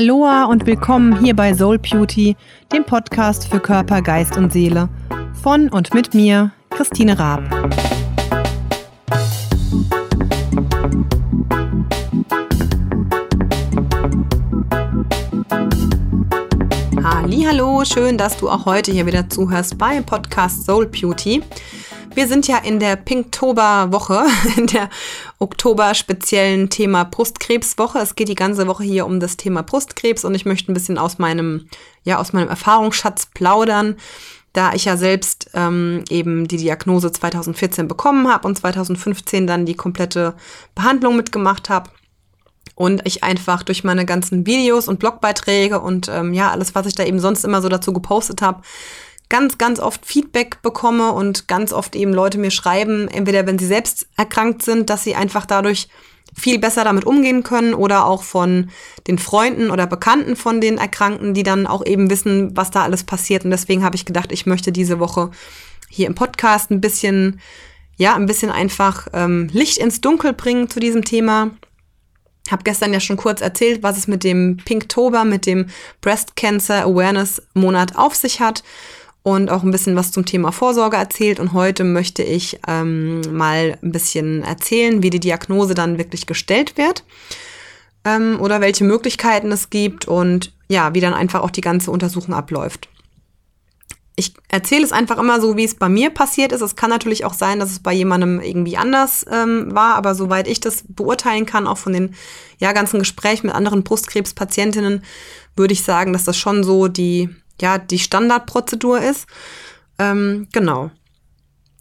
Aloha und willkommen hier bei Soul Beauty, dem Podcast für Körper, Geist und Seele. Von und mit mir, Christine Raab. Hallo, schön, dass du auch heute hier wieder zuhörst beim Podcast Soul Beauty. Wir sind ja in der Pinktober-Woche, in der Oktober-speziellen Thema Brustkrebswoche. Es geht die ganze Woche hier um das Thema Brustkrebs und ich möchte ein bisschen aus meinem, ja, aus meinem Erfahrungsschatz plaudern, da ich ja selbst ähm, eben die Diagnose 2014 bekommen habe und 2015 dann die komplette Behandlung mitgemacht habe und ich einfach durch meine ganzen Videos und Blogbeiträge und ähm, ja, alles, was ich da eben sonst immer so dazu gepostet habe, ganz, ganz oft Feedback bekomme und ganz oft eben Leute mir schreiben, entweder wenn sie selbst erkrankt sind, dass sie einfach dadurch viel besser damit umgehen können oder auch von den Freunden oder Bekannten von den Erkrankten, die dann auch eben wissen, was da alles passiert. Und deswegen habe ich gedacht, ich möchte diese Woche hier im Podcast ein bisschen, ja, ein bisschen einfach ähm, Licht ins Dunkel bringen zu diesem Thema. Habe gestern ja schon kurz erzählt, was es mit dem Pinktober, mit dem Breast Cancer Awareness Monat auf sich hat und auch ein bisschen was zum Thema Vorsorge erzählt. Und heute möchte ich ähm, mal ein bisschen erzählen, wie die Diagnose dann wirklich gestellt wird ähm, oder welche Möglichkeiten es gibt und ja, wie dann einfach auch die ganze Untersuchung abläuft. Ich erzähle es einfach immer so, wie es bei mir passiert ist. Es kann natürlich auch sein, dass es bei jemandem irgendwie anders ähm, war, aber soweit ich das beurteilen kann, auch von den ja, ganzen Gesprächen mit anderen Brustkrebspatientinnen, würde ich sagen, dass das schon so die ja die Standardprozedur ist. Ähm, genau.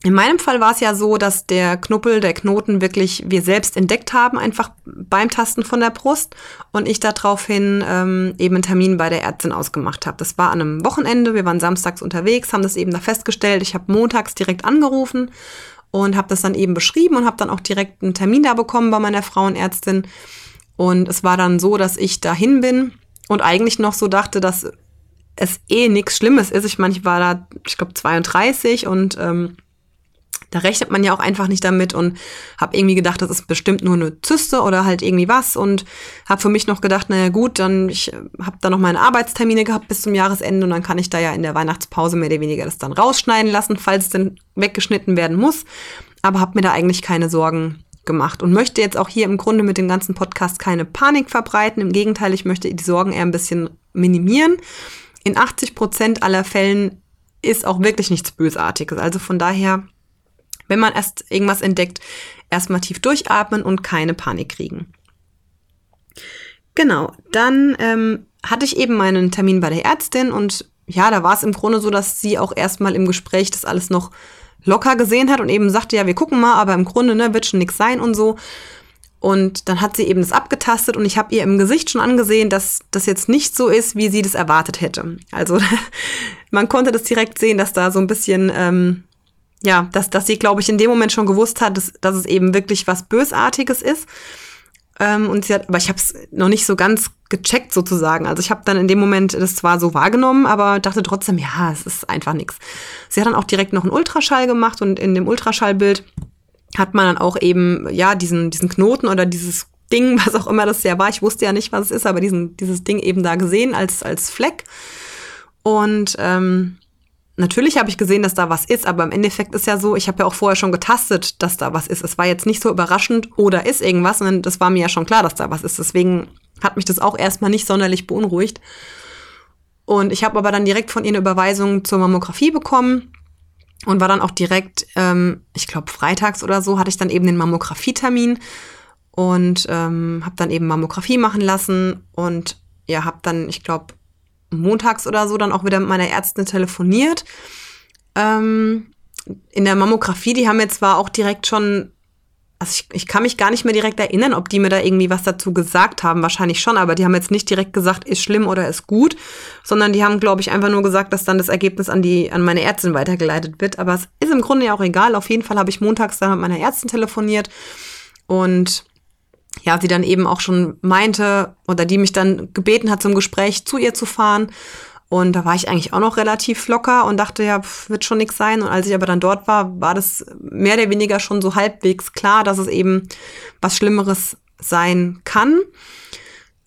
In meinem Fall war es ja so, dass der Knuppel, der Knoten wirklich wir selbst entdeckt haben, einfach beim Tasten von der Brust und ich daraufhin ähm, eben einen Termin bei der Ärztin ausgemacht habe. Das war an einem Wochenende, wir waren samstags unterwegs, haben das eben da festgestellt. Ich habe montags direkt angerufen und habe das dann eben beschrieben und habe dann auch direkt einen Termin da bekommen bei meiner Frauenärztin. Und es war dann so, dass ich dahin bin und eigentlich noch so dachte, dass es eh nichts Schlimmes ist. Ich meine, ich war da, ich glaube, 32 und ähm, da rechnet man ja auch einfach nicht damit und habe irgendwie gedacht, das ist bestimmt nur eine Zyste oder halt irgendwie was und habe für mich noch gedacht, naja gut, dann ich habe da noch meine Arbeitstermine gehabt bis zum Jahresende und dann kann ich da ja in der Weihnachtspause mehr oder weniger das dann rausschneiden lassen, falls es denn weggeschnitten werden muss. Aber habe mir da eigentlich keine Sorgen gemacht und möchte jetzt auch hier im Grunde mit dem ganzen Podcast keine Panik verbreiten. Im Gegenteil, ich möchte die Sorgen eher ein bisschen minimieren in 80 Prozent aller Fällen ist auch wirklich nichts Bösartiges. Also von daher, wenn man erst irgendwas entdeckt, erstmal tief durchatmen und keine Panik kriegen. Genau, dann ähm, hatte ich eben meinen Termin bei der Ärztin und ja, da war es im Grunde so, dass sie auch erstmal im Gespräch das alles noch locker gesehen hat und eben sagte, ja, wir gucken mal, aber im Grunde ne, wird schon nichts sein und so. Und dann hat sie eben das abgetastet und ich habe ihr im Gesicht schon angesehen, dass das jetzt nicht so ist, wie sie das erwartet hätte. Also man konnte das direkt sehen, dass da so ein bisschen, ähm, ja, dass, dass sie, glaube ich, in dem Moment schon gewusst hat, dass, dass es eben wirklich was Bösartiges ist. Ähm, und sie hat, aber ich habe es noch nicht so ganz gecheckt sozusagen. Also ich habe dann in dem Moment das zwar so wahrgenommen, aber dachte trotzdem, ja, es ist einfach nichts. Sie hat dann auch direkt noch einen Ultraschall gemacht und in dem Ultraschallbild hat man dann auch eben, ja, diesen, diesen Knoten oder dieses Ding, was auch immer das ja war. Ich wusste ja nicht, was es ist, aber diesen, dieses Ding eben da gesehen als, als Fleck. Und ähm, natürlich habe ich gesehen, dass da was ist, aber im Endeffekt ist ja so, ich habe ja auch vorher schon getastet, dass da was ist. Es war jetzt nicht so überraschend oder ist irgendwas, sondern das war mir ja schon klar, dass da was ist. Deswegen hat mich das auch erstmal nicht sonderlich beunruhigt. Und ich habe aber dann direkt von ihr eine Überweisung zur Mammographie bekommen und war dann auch direkt, ähm, ich glaube, freitags oder so, hatte ich dann eben den Mammographietermin und ähm, habe dann eben Mammographie machen lassen und ja, habe dann, ich glaube, montags oder so dann auch wieder mit meiner Ärztin telefoniert. Ähm, in der Mammographie, die haben mir zwar auch direkt schon also ich, ich kann mich gar nicht mehr direkt erinnern, ob die mir da irgendwie was dazu gesagt haben. Wahrscheinlich schon, aber die haben jetzt nicht direkt gesagt, ist schlimm oder ist gut, sondern die haben, glaube ich, einfach nur gesagt, dass dann das Ergebnis an die, an meine Ärztin weitergeleitet wird. Aber es ist im Grunde ja auch egal. Auf jeden Fall habe ich montags dann mit meiner Ärztin telefoniert und ja, sie dann eben auch schon meinte oder die mich dann gebeten hat, zum Gespräch zu ihr zu fahren. Und da war ich eigentlich auch noch relativ locker und dachte, ja, pff, wird schon nichts sein. Und als ich aber dann dort war, war das mehr oder weniger schon so halbwegs klar, dass es eben was Schlimmeres sein kann.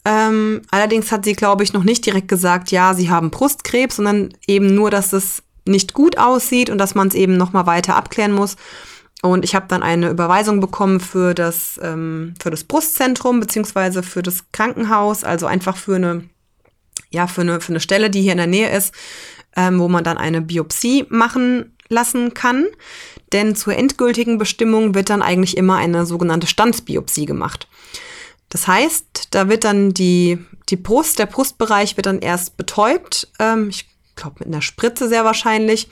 Ähm, allerdings hat sie, glaube ich, noch nicht direkt gesagt, ja, sie haben Brustkrebs, sondern eben nur, dass es nicht gut aussieht und dass man es eben noch mal weiter abklären muss. Und ich habe dann eine Überweisung bekommen für das, ähm, für das Brustzentrum beziehungsweise für das Krankenhaus, also einfach für eine, ja, für eine, für eine Stelle, die hier in der Nähe ist, ähm, wo man dann eine Biopsie machen lassen kann. Denn zur endgültigen Bestimmung wird dann eigentlich immer eine sogenannte Standsbiopsie gemacht. Das heißt, da wird dann die, die Brust, der Brustbereich wird dann erst betäubt, ähm, ich glaube mit einer Spritze sehr wahrscheinlich.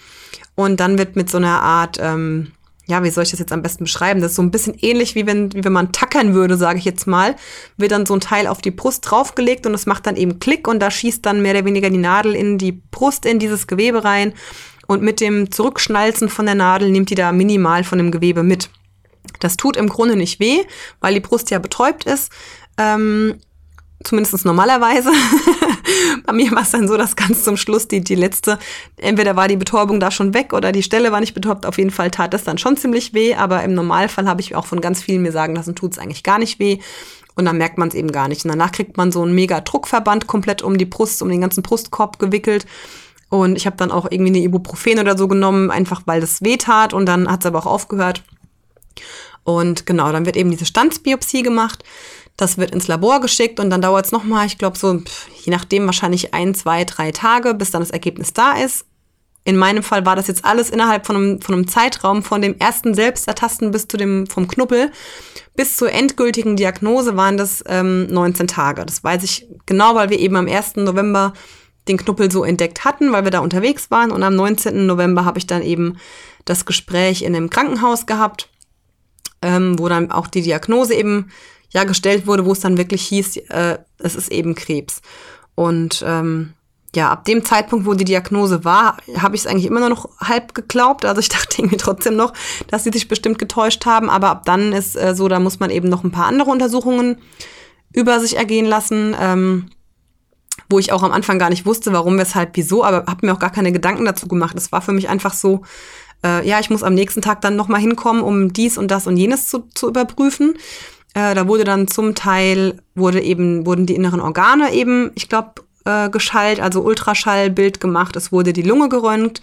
Und dann wird mit so einer Art, ähm, ja, wie soll ich das jetzt am besten beschreiben? Das ist so ein bisschen ähnlich, wie wenn, wie wenn man tackern würde, sage ich jetzt mal. Wird dann so ein Teil auf die Brust draufgelegt und es macht dann eben Klick und da schießt dann mehr oder weniger die Nadel in die Brust, in dieses Gewebe rein. Und mit dem Zurückschnalzen von der Nadel nimmt die da minimal von dem Gewebe mit. Das tut im Grunde nicht weh, weil die Brust ja betäubt ist. Ähm, zumindest normalerweise. Bei mir war es dann so, dass ganz zum Schluss die, die letzte, entweder war die Betäubung da schon weg oder die Stelle war nicht betäubt. Auf jeden Fall tat das dann schon ziemlich weh, aber im Normalfall habe ich auch von ganz vielen mir sagen lassen, tut es eigentlich gar nicht weh. Und dann merkt man es eben gar nicht. Und danach kriegt man so einen mega Druckverband komplett um die Brust, um den ganzen Brustkorb gewickelt. Und ich habe dann auch irgendwie eine Ibuprofen oder so genommen, einfach weil das weh tat. Und dann hat es aber auch aufgehört. Und genau, dann wird eben diese Standsbiopsie gemacht. Das wird ins Labor geschickt und dann dauert es nochmal, ich glaube so, je nachdem wahrscheinlich ein, zwei, drei Tage, bis dann das Ergebnis da ist. In meinem Fall war das jetzt alles innerhalb von einem, von einem Zeitraum von dem ersten Selbstertasten bis zu dem vom Knuppel bis zur endgültigen Diagnose waren das ähm, 19 Tage. Das weiß ich genau, weil wir eben am 1. November den Knuppel so entdeckt hatten, weil wir da unterwegs waren. Und am 19. November habe ich dann eben das Gespräch in einem Krankenhaus gehabt, ähm, wo dann auch die Diagnose eben ja gestellt wurde, wo es dann wirklich hieß, äh, es ist eben Krebs. Und ähm, ja, ab dem Zeitpunkt, wo die Diagnose war, habe ich es eigentlich immer noch halb geglaubt. Also ich dachte irgendwie trotzdem noch, dass sie sich bestimmt getäuscht haben. Aber ab dann ist äh, so, da muss man eben noch ein paar andere Untersuchungen über sich ergehen lassen, ähm, wo ich auch am Anfang gar nicht wusste, warum, weshalb, wieso, aber habe mir auch gar keine Gedanken dazu gemacht. Es war für mich einfach so, äh, ja, ich muss am nächsten Tag dann nochmal hinkommen, um dies und das und jenes zu, zu überprüfen. Äh, da wurde dann zum Teil, wurde eben, wurden die inneren Organe eben, ich glaube, äh, geschallt, also Ultraschallbild gemacht. Es wurde die Lunge geröntgt.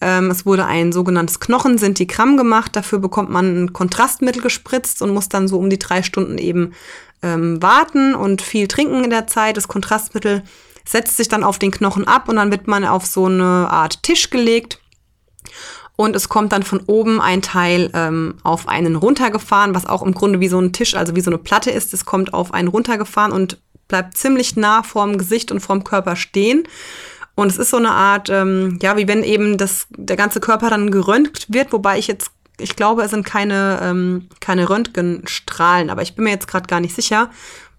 Ähm, es wurde ein sogenanntes Knochensintigramm gemacht. Dafür bekommt man ein Kontrastmittel gespritzt und muss dann so um die drei Stunden eben ähm, warten und viel trinken in der Zeit. Das Kontrastmittel setzt sich dann auf den Knochen ab und dann wird man auf so eine Art Tisch gelegt und es kommt dann von oben ein Teil ähm, auf einen runtergefahren, was auch im Grunde wie so ein Tisch, also wie so eine Platte ist. Es kommt auf einen runtergefahren und bleibt ziemlich nah vorm Gesicht und vorm Körper stehen. Und es ist so eine Art, ähm, ja, wie wenn eben das, der ganze Körper dann geröntgt wird, wobei ich jetzt, ich glaube, es sind keine, ähm, keine Röntgenstrahlen, aber ich bin mir jetzt gerade gar nicht sicher,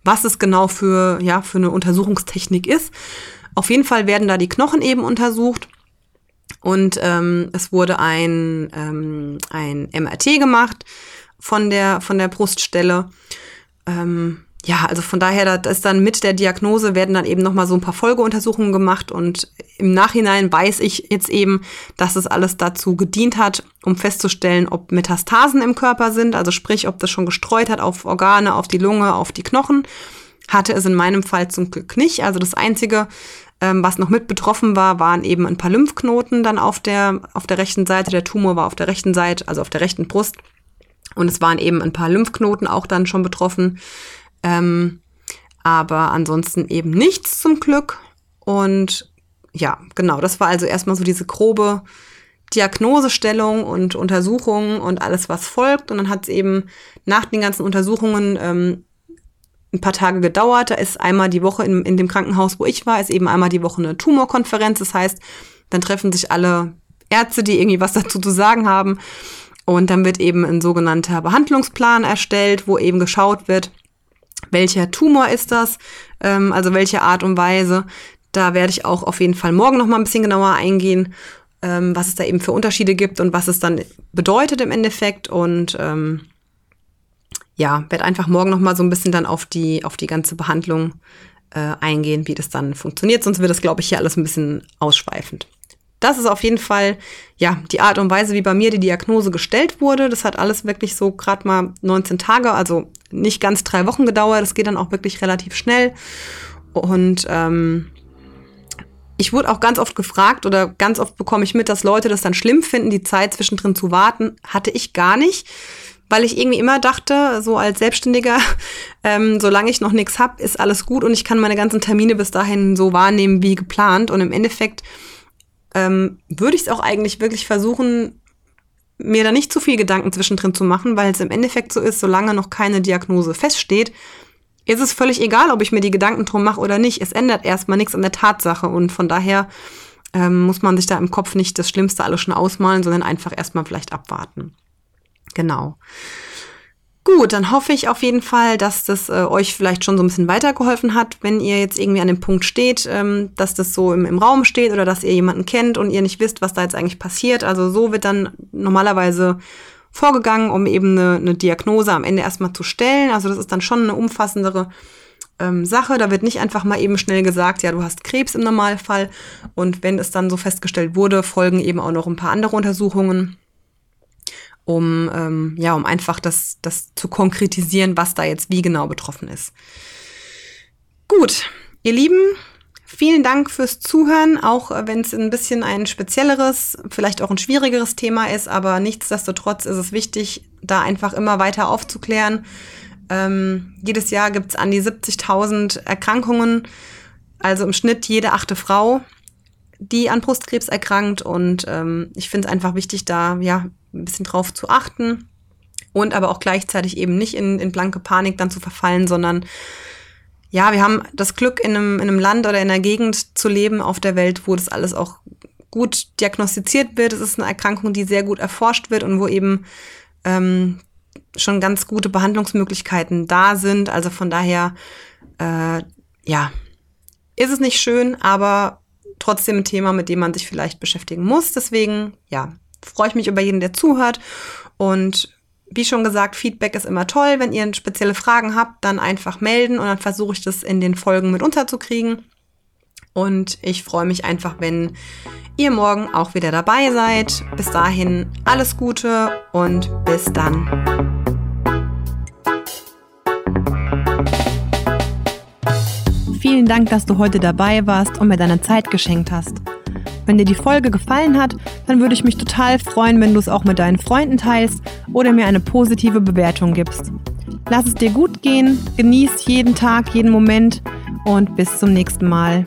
was es genau für, ja, für eine Untersuchungstechnik ist. Auf jeden Fall werden da die Knochen eben untersucht und ähm, es wurde ein, ähm, ein MRT gemacht von der, von der Bruststelle. Ähm, ja, also von daher, das ist dann mit der Diagnose werden dann eben nochmal so ein paar Folgeuntersuchungen gemacht und im Nachhinein weiß ich jetzt eben, dass es alles dazu gedient hat, um festzustellen, ob Metastasen im Körper sind, also sprich, ob das schon gestreut hat auf Organe, auf die Lunge, auf die Knochen. Hatte es in meinem Fall zum Glück nicht. Also das Einzige, ähm, was noch mit betroffen war, waren eben ein paar Lymphknoten dann auf der, auf der rechten Seite. Der Tumor war auf der rechten Seite, also auf der rechten Brust. Und es waren eben ein paar Lymphknoten auch dann schon betroffen. Ähm, aber ansonsten eben nichts zum Glück. Und ja, genau, das war also erstmal so diese grobe Diagnosestellung und Untersuchung und alles, was folgt. Und dann hat es eben nach den ganzen Untersuchungen ähm, ein paar Tage gedauert. Da ist einmal die Woche in, in dem Krankenhaus, wo ich war, ist eben einmal die Woche eine Tumorkonferenz. Das heißt, dann treffen sich alle Ärzte, die irgendwie was dazu zu sagen haben. Und dann wird eben ein sogenannter Behandlungsplan erstellt, wo eben geschaut wird, welcher Tumor ist das, ähm, also welche Art und Weise. Da werde ich auch auf jeden Fall morgen noch mal ein bisschen genauer eingehen, ähm, was es da eben für Unterschiede gibt und was es dann bedeutet im Endeffekt. Und ähm, ja, werde einfach morgen noch mal so ein bisschen dann auf die, auf die ganze Behandlung äh, eingehen, wie das dann funktioniert. Sonst wird das, glaube ich, hier alles ein bisschen ausschweifend. das ist auf jeden Fall ja die Art und Weise, wie bei mir die Diagnose gestellt wurde. Das hat alles wirklich so gerade mal 19 Tage, also nicht ganz drei Wochen gedauert. Das geht dann auch wirklich relativ schnell. Und ähm, ich wurde auch ganz oft gefragt oder ganz oft bekomme ich mit, dass Leute das dann schlimm finden, die Zeit zwischendrin zu warten. Hatte ich gar nicht, weil ich irgendwie immer dachte, so als Selbstständiger, ähm, solange ich noch nichts habe, ist alles gut und ich kann meine ganzen Termine bis dahin so wahrnehmen wie geplant. Und im Endeffekt ähm, würde ich es auch eigentlich wirklich versuchen, mir da nicht zu viel Gedanken zwischendrin zu machen, weil es im Endeffekt so ist, solange noch keine Diagnose feststeht, ist es völlig egal, ob ich mir die Gedanken drum mache oder nicht. Es ändert erstmal nichts an der Tatsache und von daher ähm, muss man sich da im Kopf nicht das Schlimmste alles schon ausmalen, sondern einfach erstmal vielleicht abwarten. Genau. Gut, dann hoffe ich auf jeden Fall, dass das äh, euch vielleicht schon so ein bisschen weitergeholfen hat, wenn ihr jetzt irgendwie an dem Punkt steht, ähm, dass das so im, im Raum steht oder dass ihr jemanden kennt und ihr nicht wisst, was da jetzt eigentlich passiert. Also so wird dann normalerweise vorgegangen, um eben eine, eine Diagnose am Ende erstmal zu stellen. Also das ist dann schon eine umfassendere ähm, Sache. Da wird nicht einfach mal eben schnell gesagt, ja, du hast Krebs im Normalfall. Und wenn es dann so festgestellt wurde, folgen eben auch noch ein paar andere Untersuchungen um, ähm, ja, um einfach das, das zu konkretisieren, was da jetzt wie genau betroffen ist. Gut, ihr Lieben, vielen Dank fürs Zuhören, auch wenn es ein bisschen ein spezielleres, vielleicht auch ein schwierigeres Thema ist, aber nichtsdestotrotz ist es wichtig, da einfach immer weiter aufzuklären. Ähm, jedes Jahr gibt es an die 70.000 Erkrankungen, also im Schnitt jede achte Frau, die an Brustkrebs erkrankt. Und ähm, ich finde es einfach wichtig, da ja ein bisschen drauf zu achten und aber auch gleichzeitig eben nicht in, in blanke Panik dann zu verfallen, sondern ja, wir haben das Glück, in einem, in einem Land oder in einer Gegend zu leben auf der Welt, wo das alles auch gut diagnostiziert wird. Es ist eine Erkrankung, die sehr gut erforscht wird und wo eben ähm, schon ganz gute Behandlungsmöglichkeiten da sind. Also von daher, äh, ja, ist es nicht schön, aber trotzdem ein Thema, mit dem man sich vielleicht beschäftigen muss. Deswegen, ja, freue ich mich über jeden, der zuhört. Und wie schon gesagt, Feedback ist immer toll. Wenn ihr spezielle Fragen habt, dann einfach melden und dann versuche ich das in den Folgen mit unterzukriegen. Und ich freue mich einfach, wenn ihr morgen auch wieder dabei seid. Bis dahin alles Gute und bis dann. Vielen Dank, dass du heute dabei warst und mir deine Zeit geschenkt hast. Wenn dir die Folge gefallen hat, dann würde ich mich total freuen, wenn du es auch mit deinen Freunden teilst oder mir eine positive Bewertung gibst. Lass es dir gut gehen, genieß jeden Tag, jeden Moment und bis zum nächsten Mal.